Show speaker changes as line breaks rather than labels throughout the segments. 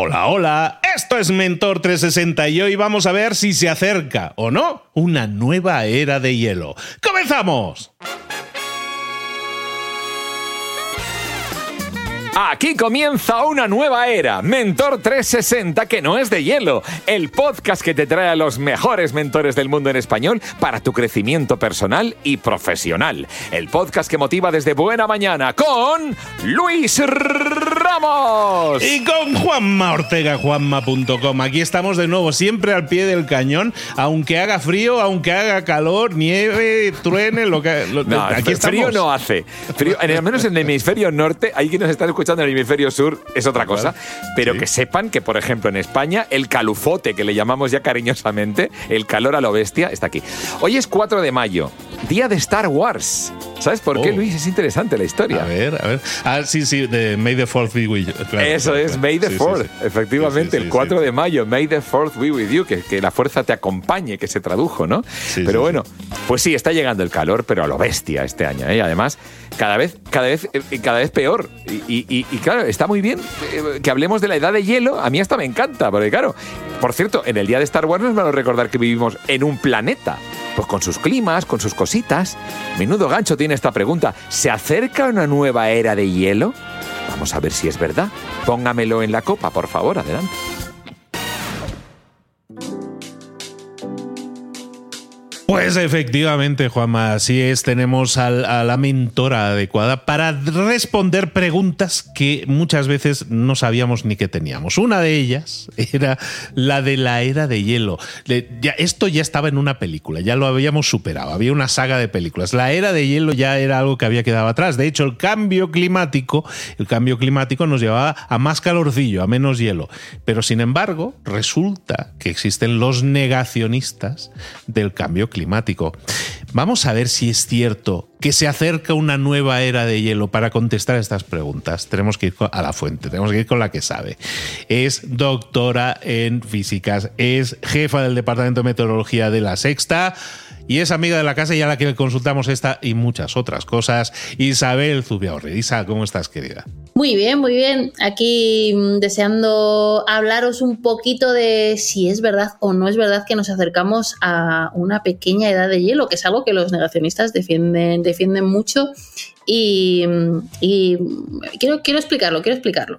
Hola, hola, esto es Mentor 360 y hoy vamos a ver si se acerca o no una nueva era de hielo. ¡Comenzamos!
Aquí comienza una nueva era, Mentor 360 que no es de hielo, el podcast que te trae a los mejores mentores del mundo en español para tu crecimiento personal y profesional. El podcast que motiva desde buena mañana con Luis Ramos.
Y con Juanma Ortega, juanma.com. Aquí estamos de nuevo, siempre al pie del cañón, aunque haga frío, aunque haga calor, nieve, truene, lo que...
no, aquí frío no hace. Frío, al menos en el hemisferio norte, hay quienes están escuchando en el hemisferio sur es otra cosa, pero que sepan que, por ejemplo, en España, el calufote, que le llamamos ya cariñosamente, el calor a lo bestia, está aquí. Hoy es 4 de mayo, día de Star Wars. ¿Sabes por qué, oh. Luis? Es interesante la historia.
A ver, a ver. Ah, sí, sí, de May the 4th be with you.
Eso es, May the 4th, efectivamente, el 4 de mayo, May the 4th be with you, que, que, la fuerza te acompañe, que se tradujo, ¿no? pero bueno, pues sí, está llegando el calor, pero a lo bestia este año, ¿eh? Además, cada vez, cada vez, eh, cada vez peor. Y, claro, está muy bien eh, que hablemos de la edad de hielo. A mí hasta me encanta, porque claro, por cierto, en el día de Star Wars no es malo recordar que vivimos en un planeta. Pues con sus climas, con sus cositas. Menudo gancho tiene esta pregunta. ¿Se acerca una nueva era de hielo? Vamos a ver si es verdad. Póngamelo en la copa, por favor, adelante.
Pues efectivamente, Juanma, así es, tenemos a la mentora adecuada para responder preguntas que muchas veces no sabíamos ni que teníamos. Una de ellas era la de la era de hielo. esto ya estaba en una película, ya lo habíamos superado, había una saga de películas. La era de hielo ya era algo que había quedado atrás. De hecho, el cambio climático, el cambio climático nos llevaba a más calorcillo, a menos hielo. Pero sin embargo, resulta que existen los negacionistas del cambio climático Vamos a ver si es cierto que se acerca una nueva era de hielo para contestar estas preguntas. Tenemos que ir a la fuente, tenemos que ir con la que sabe. Es doctora en físicas, es jefa del Departamento de Meteorología de la Sexta y es amiga de la casa y a la que consultamos esta y muchas otras cosas. Isabel Zubiaurre. Isa, ¿cómo estás, querida?
Muy bien, muy bien. Aquí mm, deseando hablaros un poquito de si es verdad o no es verdad que nos acercamos a una pequeña edad de hielo, que es algo que los negacionistas defienden, defienden mucho. Y, mm, quiero, quiero explicarlo, quiero explicarlo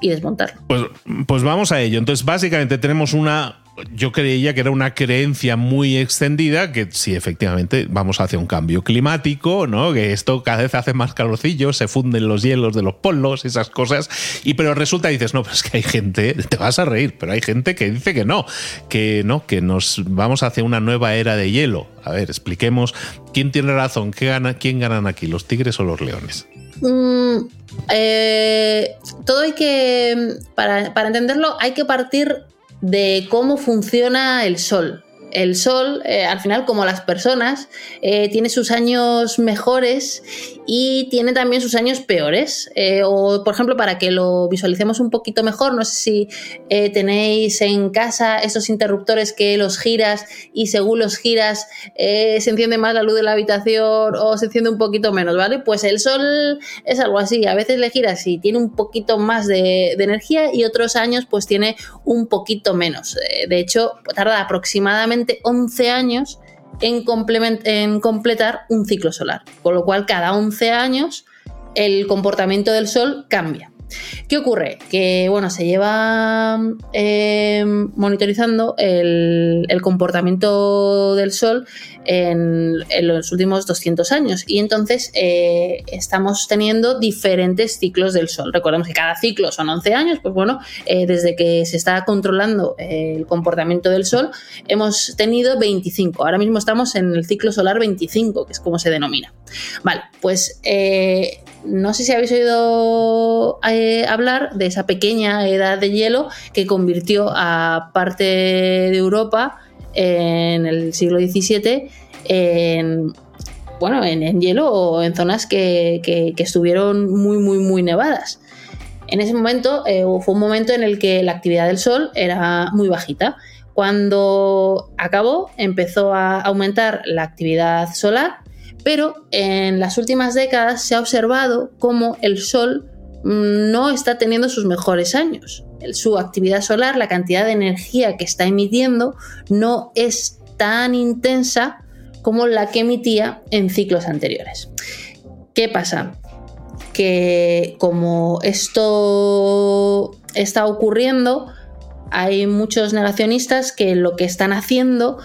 y desmontarlo.
Pues, pues vamos a ello. Entonces, básicamente tenemos una yo creía que era una creencia muy extendida que si efectivamente vamos hacia un cambio climático, ¿no? Que esto cada vez hace más calorcillo, se funden los hielos de los polos, esas cosas. Y pero resulta, dices, no, pero es que hay gente, te vas a reír, pero hay gente que dice que no, que no, que nos vamos hacia una nueva era de hielo. A ver, expliquemos quién tiene razón, ¿Qué gana, quién ganan aquí, los tigres o los leones.
Mm, eh, todo hay que, para, para entenderlo, hay que partir de cómo funciona el Sol. El Sol, eh, al final, como las personas, eh, tiene sus años mejores y tiene también sus años peores. Eh, o, por ejemplo, para que lo visualicemos un poquito mejor, no sé si tenéis en casa esos interruptores que los giras y según los giras se enciende más la luz de la habitación o se enciende un poquito menos, ¿vale? Pues el Sol es algo así. A veces le giras y tiene un poquito más de, de energía y otros años pues tiene un poquito menos. de hecho, tarda aproximadamente 11 años en, completar un ciclo solar. Con lo cual, cada 11 años el comportamiento del Sol cambia. ¿Qué ocurre? Que bueno, se lleva eh, monitorizando el, comportamiento del Sol en, los últimos 200 años y entonces eh, estamos teniendo diferentes ciclos del Sol. Recordemos que cada ciclo son 11 años, pues bueno, eh, desde que se está controlando el comportamiento del Sol hemos tenido 25. Ahora mismo estamos en el ciclo solar 25, que es como se denomina. Vale, pues no sé si habéis oído eh, hablar de esa pequeña edad de hielo que convirtió a parte de Europa en el siglo XVII en, bueno, en, hielo o en zonas que, estuvieron muy, muy, muy nevadas. En ese momento eh, fue un momento en el que la actividad del Sol era muy bajita. Cuando acabó, empezó a aumentar la actividad solar pero en las últimas décadas se ha observado cómo el Sol no está teniendo sus mejores años. Su actividad solar, la cantidad de energía que está emitiendo, no es tan intensa como la que emitía en ciclos anteriores. ¿Qué pasa? Que como esto está ocurriendo, hay muchos negacionistas que lo que están haciendo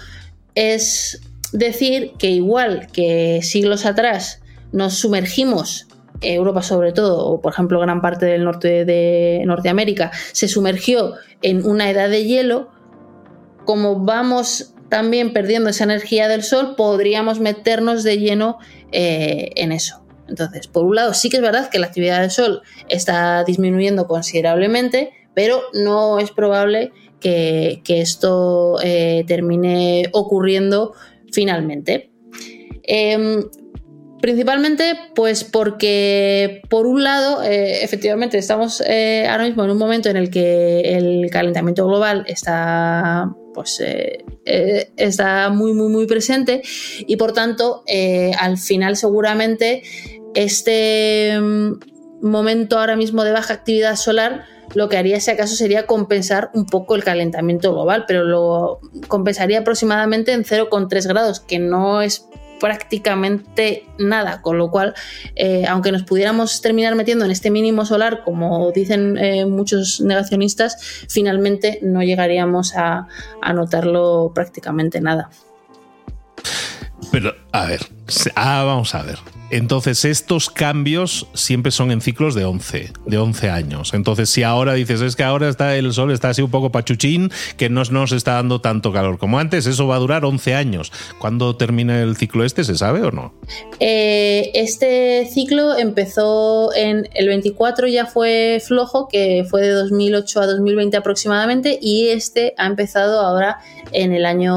es decir que igual que siglos atrás nos sumergimos Europa sobre todo, o por ejemplo gran parte del norte de Norteamérica, se sumergió en una edad de hielo, como vamos también perdiendo esa energía del sol, podríamos meternos de lleno eh, en eso. Entonces, por un lado, sí que es verdad que la actividad del sol está disminuyendo considerablemente, pero no es probable que, esto eh, termine ocurriendo finalmente. Em, principalmente, pues porque, por un lado, eh, efectivamente, estamos ahora mismo en un momento en el que el calentamiento global está pues eh, eh, está muy, muy, muy presente y por tanto, eh, al final seguramente este mm, momento ahora mismo de baja actividad solar lo que haría si acaso sería compensar un poco el calentamiento global, pero lo compensaría aproximadamente en 0,3 grados, que no es prácticamente nada, con lo cual, eh, aunque nos pudiéramos terminar metiendo en este mínimo solar, como dicen eh, muchos negacionistas, finalmente no llegaríamos a, a notarlo prácticamente nada.
Pero, a ver, ah, vamos a ver. Entonces, estos cambios siempre son en ciclos de 11, de 11 años. Entonces, si ahora dices, es que ahora está el sol está así un poco pachuchín, que no nos está dando tanto calor como antes, eso va a durar 11 años. ¿Cuándo termina el ciclo este? ¿Se sabe o no?
Eh, este ciclo empezó en el 24, ya fue flojo, que fue de 2008 a 2020 aproximadamente, y este ha empezado ahora en el año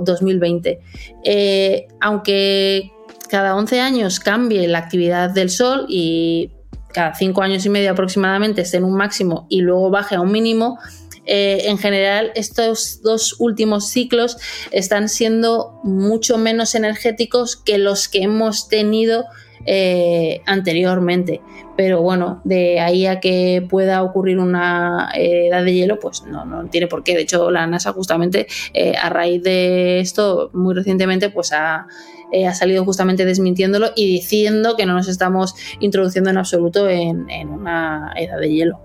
2020. Eh, aunque cada 11 años cambie la actividad del Sol y cada 5 años y medio aproximadamente esté en un máximo y luego baje a un mínimo, eh, en general estos dos últimos ciclos están siendo mucho menos energéticos que los que hemos tenido eh, anteriormente. Pero bueno, de ahí a que pueda ocurrir una eh, edad de hielo, pues no, tiene por qué. De hecho, la NASA justamente a raíz de esto, muy recientemente, pues ha eh, ha salido justamente desmintiéndolo y diciendo que no nos estamos introduciendo en absoluto en, en una edad de hielo.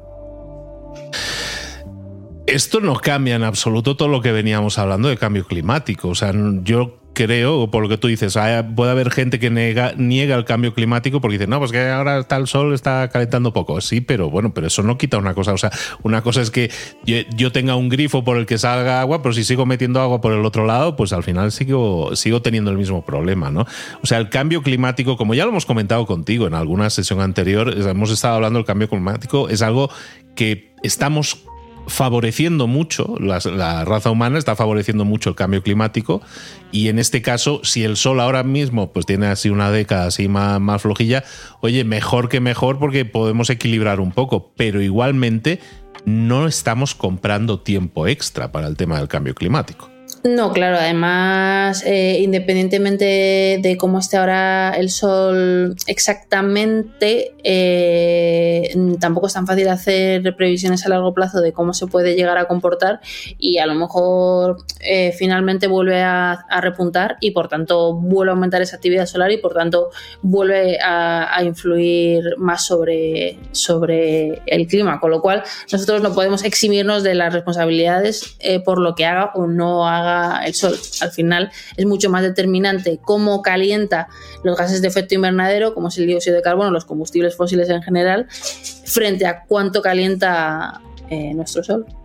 Esto no cambia en absoluto todo lo que veníamos hablando de cambio climático. O sea, yo creo, por lo que tú dices, puede haber gente que niega, niega el cambio climático porque dice, no, pues que ahora está el sol, está calentando poco. Sí, pero bueno, pero eso no quita una cosa. O sea, una cosa es que yo, tenga un grifo por el que salga agua, pero si sigo metiendo agua por el otro lado, pues al final sigo, sigo teniendo el mismo problema, ¿no? O sea, el cambio climático, como ya lo hemos comentado contigo en alguna sesión anterior, hemos estado hablando del cambio climático, es algo que estamos favoreciendo mucho, la, raza humana está favoreciendo mucho el cambio climático y en este caso, si el sol ahora mismo pues tiene así una década así más, más flojilla, oye, mejor que mejor porque podemos equilibrar un poco, pero igualmente no estamos comprando tiempo extra para el tema del cambio climático.
No, claro, además, eh, independientemente de cómo esté ahora el sol exactamente, eh, tampoco es tan fácil hacer previsiones a largo plazo de cómo se puede llegar a comportar y a lo mejor eh, finalmente vuelve a, repuntar y por tanto vuelve a aumentar esa actividad solar y por tanto vuelve a, a influir más sobre, sobre el clima, con lo cual nosotros no podemos eximirnos de las responsabilidades por lo que haga o no haga el sol. Al final es mucho más determinante cómo calienta los gases de efecto invernadero, como es el dióxido de carbono, los combustibles fósiles en general, frente a cuánto calienta eh, nuestro sol.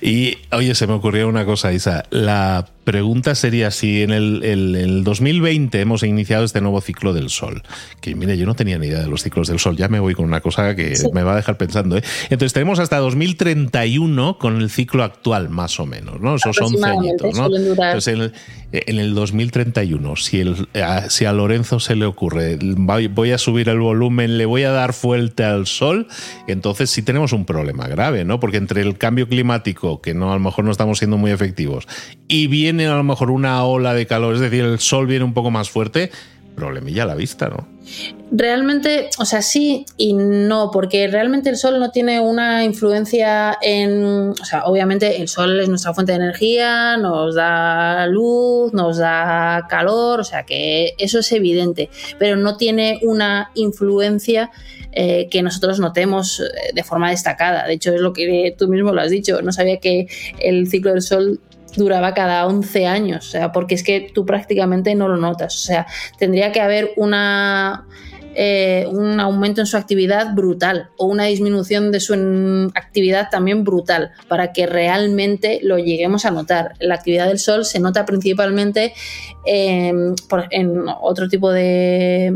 Y oye, se me ocurrió una cosa, Isa. La pregunta sería si en el, 2020 hemos iniciado este nuevo ciclo del Sol. Que mire, yo no tenía ni idea de los ciclos del Sol. Ya me voy con una cosa que me va a dejar pensando. ¿eh? Entonces tenemos hasta 2031 con el ciclo actual, más o menos, ¿no? Esos 11 añitos, ¿no? Entonces en el, 2031, si, el, a, si a Lorenzo se le ocurre, voy a subir el volumen, le voy a dar fuerte al Sol, entonces sí tenemos un problema grave, ¿no? Porque entre el cambio climático, que no a lo mejor no estamos siendo muy efectivos, y viene a lo mejor una ola de calor, es decir, el sol viene un poco más fuerte, problemilla a la vista, ¿no?
Realmente, o sea, sí y no, porque realmente el sol no tiene una influencia en. O sea, obviamente el sol es nuestra fuente de energía, nos da luz, nos da calor, o sea que eso es evidente, pero no tiene una influencia eh, que nosotros notemos eh, de forma destacada. De hecho, es lo que tú mismo lo has dicho. No sabía que el ciclo del Sol duraba cada 11 años, o sea, porque es que tú prácticamente no lo notas. O sea, tendría que haber una eh, un aumento en su actividad brutal o una disminución de su actividad también brutal para que realmente lo lleguemos a notar. La actividad del Sol se nota principalmente en, otro tipo de,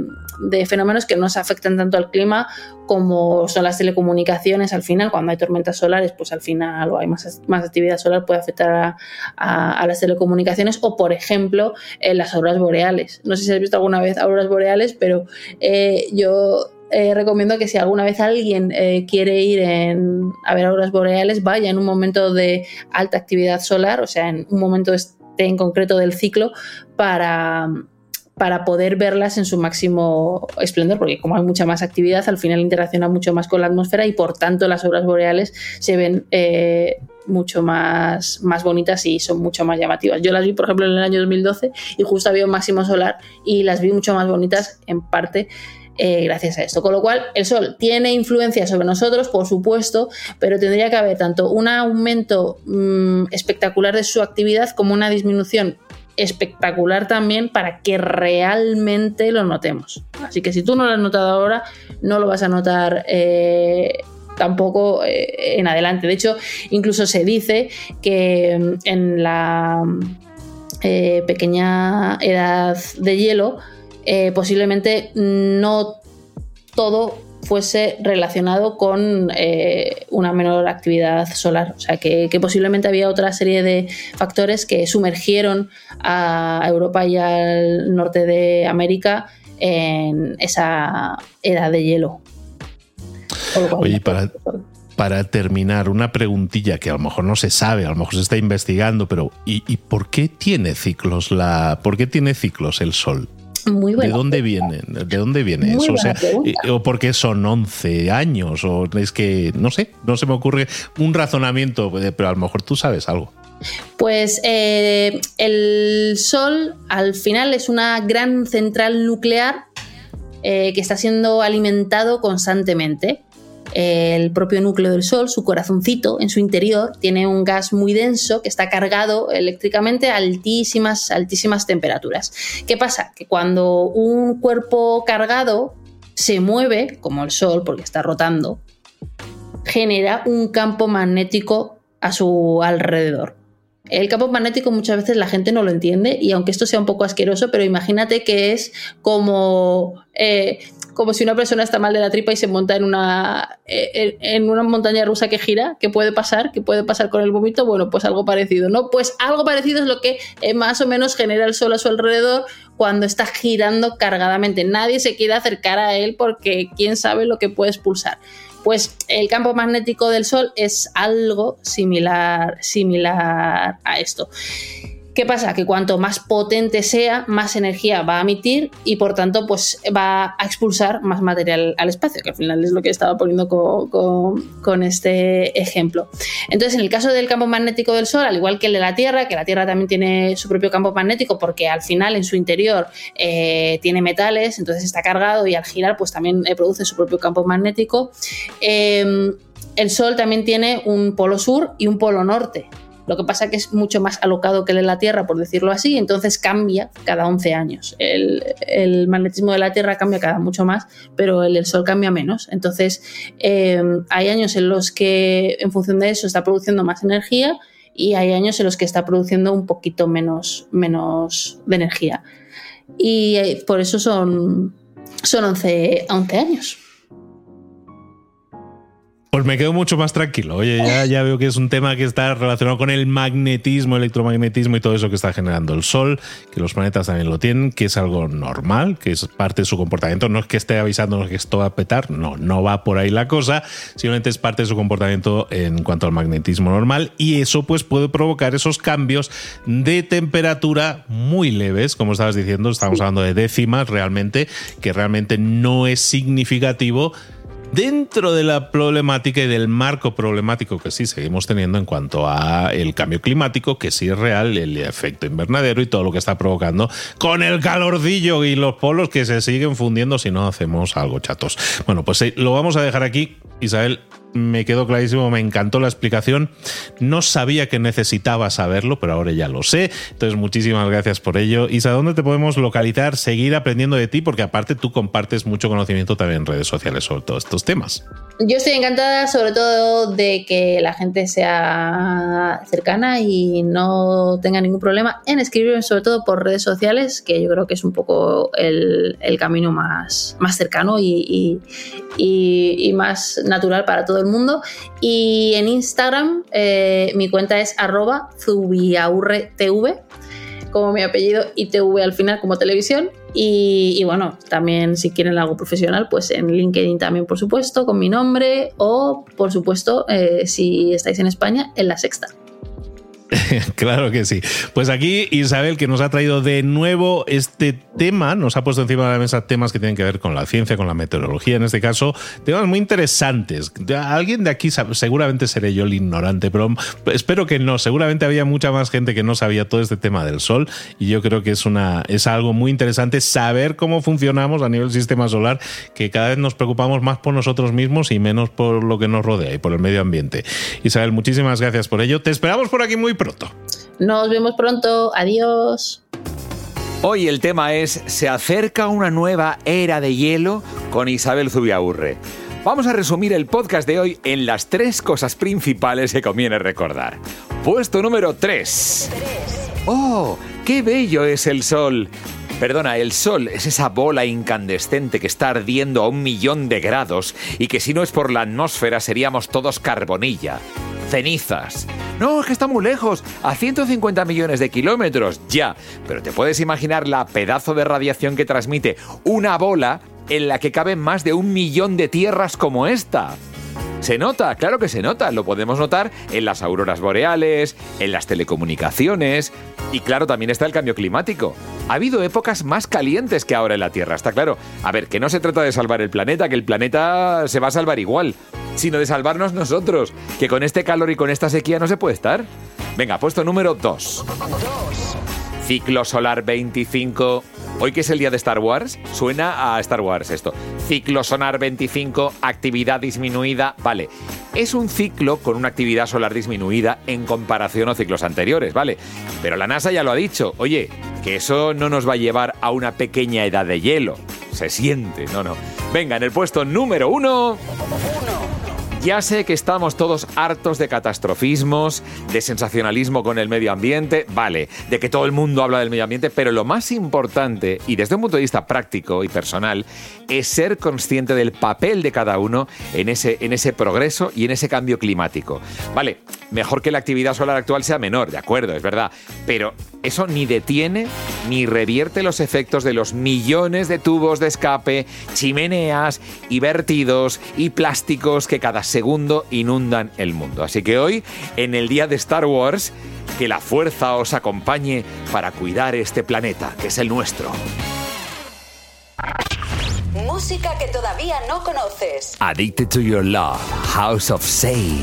fenómenos que no se afectan tanto al clima como son las telecomunicaciones al final, cuando hay tormentas solares, pues al final o hay más, más actividad solar puede afectar a, las telecomunicaciones o por ejemplo en las auroras boreales. No sé si has visto alguna vez auroras boreales, pero eh, yo eh, recomiendo que si alguna vez alguien eh, quiere ir a ver auroras boreales, vaya en un momento de alta actividad solar, o sea, en un momento en concreto del ciclo, para, para poder verlas en su máximo esplendor, porque como hay mucha más actividad, al final interacciona mucho más con la atmósfera y por tanto las auroras boreales se ven eh, mucho más, más bonitas y son mucho más llamativas. Yo las vi, por ejemplo, en el año 2012 y justo había un máximo solar y las vi mucho más bonitas en parte. Eh, gracias a esto. Con lo cual, el Sol tiene influencia sobre nosotros, por supuesto, pero tendría que haber tanto un aumento mm, espectacular de su actividad como una disminución espectacular también para que realmente lo notemos. Así que si tú no lo has notado ahora, no lo vas a notar eh, tampoco eh, en adelante. De hecho, incluso se dice que mm, en la eh, pequeña edad de hielo, posiblemente no todo fuese relacionado con eh, una menor actividad solar. O sea, que, posiblemente había otra serie de factores que sumergieron a Europa y al norte de América en esa edad de hielo.
Oye, para, para terminar, una preguntilla que a lo mejor no se sabe, a lo mejor se está investigando, pero ¿y, y por qué tiene ciclos la, por qué tiene ciclos el Sol?
Muy
¿De dónde viene? ¿De dónde viene eso? O, sea, eh, o porque son 11 años, o es que, no sé, no se me ocurre un razonamiento, eh, pero a lo mejor tú sabes algo.
Pues eh, el Sol al final es una gran central nuclear que está siendo alimentado constantemente el propio núcleo del Sol, su corazoncito en su interior, tiene un gas muy denso que está cargado eléctricamente a altísimas, altísimas temperaturas. ¿Qué pasa? Que cuando un cuerpo cargado se mueve, como el Sol, porque está rotando, genera un campo magnético a su alrededor. El campo magnético muchas veces la gente no lo entiende y aunque esto sea un poco asqueroso, pero imagínate que es como eh, como si una persona está mal de la tripa y se monta en una, eh, en una montaña rusa que gira, ¿qué puede pasar? ¿Qué puede pasar con el vómito? Bueno, pues algo parecido, ¿no? Pues algo parecido es lo que eh, más o menos genera el sol a su alrededor cuando está girando cargadamente. Nadie se quiere acercar a él porque quién sabe lo que puede expulsar. Pues el campo magnético del Sol es algo similar, similar a esto. ¿Qué pasa? Que cuanto más potente sea, más energía va a emitir y por tanto pues va a expulsar más material al espacio, que al final es lo que estaba poniendo con, este ejemplo. Entonces, en el caso del campo magnético del Sol, al igual que el de la Tierra, que la Tierra también tiene su propio campo magnético porque al final en su interior eh, tiene metales, entonces está cargado y al girar pues también eh, produce su propio campo magnético. Eh, el Sol también tiene un polo sur y un polo norte. Lo que pasa es que es mucho más alocado que el de la Tierra, por decirlo así, entonces cambia cada 11 años. El, magnetismo de la Tierra cambia cada mucho más, pero el del Sol cambia menos. Entonces, em, hay años en los que, en función de eso, está produciendo más energía y hay años en los que está produciendo un poquito menos, menos de energía. Y eh, por eso son, son 11, 11 años.
Pues me quedo mucho más tranquilo. Oye, ya, ya, veo que es un tema que está relacionado con el magnetismo, electromagnetismo y todo eso que está generando el Sol, que los planetas también lo tienen, que es algo normal, que es parte de su comportamiento. No es que esté avisándonos que esto va a petar, no, no va por ahí la cosa, simplemente es parte de su comportamiento en cuanto al magnetismo normal y eso pues puede provocar esos cambios de temperatura muy leves, como estabas diciendo, estamos hablando de décimas realmente, que realmente no es significativo dentro de la problemática y del marco problemático que sí seguimos teniendo en cuanto a el cambio climático, que sí es real, el efecto invernadero y todo lo que está provocando con el calordillo y los polos que se siguen fundiendo si no hacemos algo chatos. Bueno, pues eh, lo vamos a dejar aquí. Isabel, me quedó clarísimo, me encantó la explicación. No sabía que necesitaba saberlo, pero ahora ya lo sé. Entonces, muchísimas gracias por ello. Isa, ¿dónde te podemos localizar, seguir aprendiendo de ti? Porque aparte tú compartes mucho conocimiento también en redes sociales sobre todos estos temas.
Yo estoy encantada sobre todo de que la gente sea cercana y no tenga ningún problema en escribirme sobre todo por redes sociales, que yo creo que es un poco el, camino más, más cercano y, y, más natural para todo el mundo. Y en Instagram eh, mi cuenta es arroba zubiaurretv como mi apellido y TV al final como televisión. Y, bueno, también si quieren algo profesional, pues en LinkedIn también, por supuesto, con mi nombre o, por supuesto, eh, si estáis en España, en la sexta.
claro que sí. Pues aquí Isabel, que nos ha traído de nuevo este tema, nos ha puesto encima de la mesa temas que tienen que ver con la ciencia, con la meteorología, en este caso, temas muy interesantes. Alguien de aquí, seguramente seré yo el ignorante, pero espero que no. Seguramente había mucha más gente que no sabía todo este tema del Sol y yo creo que es, una, es algo muy interesante saber cómo funcionamos a nivel sistema solar, que cada vez nos preocupamos más por nosotros mismos y menos por lo que nos rodea y por el medio ambiente. Isabel, muchísimas gracias por ello. Te esperamos por aquí muy pronto.
Nos vemos pronto. Adiós.
Hoy el tema es Se acerca una nueva era de hielo con Isabel Zubiaurre. Vamos a resumir el podcast de hoy en las tres cosas principales que conviene recordar. Puesto número 3. ¡Oh! ¡Qué bello es el sol! Perdona, el Sol es esa bola incandescente que está ardiendo a un millón de grados y que si no es por la atmósfera seríamos todos carbonilla cenizas. No, es que está muy lejos, a 150 millones de kilómetros, ya. Pero te puedes imaginar la pedazo de radiación que transmite una bola en la que caben más de un millón de tierras como esta. Se nota, claro que se nota, lo podemos notar en las auroras boreales, en las telecomunicaciones y claro, también está el cambio climático. Ha habido épocas más calientes que ahora en la Tierra, está claro. A ver, que no se trata de salvar el planeta, que el planeta se va a salvar igual, sino de salvarnos nosotros, que con este calor y con esta sequía no se puede estar. Venga, puesto número 2. Ciclo solar 25 Hoy que es el día de Star Wars, suena a Star Wars esto. Ciclo solar 25, actividad disminuida. Vale, es un ciclo con una actividad solar disminuida en comparación a ciclos anteriores, ¿vale? Pero la NASA ya lo ha dicho. Oye, que eso no nos va a llevar a una pequeña edad de hielo. Se siente, no, no. Venga, en el puesto número uno. Ya sé que estamos todos hartos de catastrofismos, de sensacionalismo con el medio ambiente, vale, de que todo el mundo habla del medio ambiente, pero lo más importante, y desde un punto de vista práctico y personal, es ser consciente del papel de cada uno en ese, en ese progreso y en ese cambio climático. Vale, mejor que la actividad solar actual sea menor, de acuerdo, es verdad, pero eso ni detiene ni revierte los efectos de los millones de tubos de escape, chimeneas y vertidos y plásticos que cada segundo inundan el mundo. Así que hoy, en el día de Star Wars, que la fuerza os acompañe para cuidar este planeta, que es el nuestro.
Música que todavía no conoces.
Addicted to Your Love, House of Say.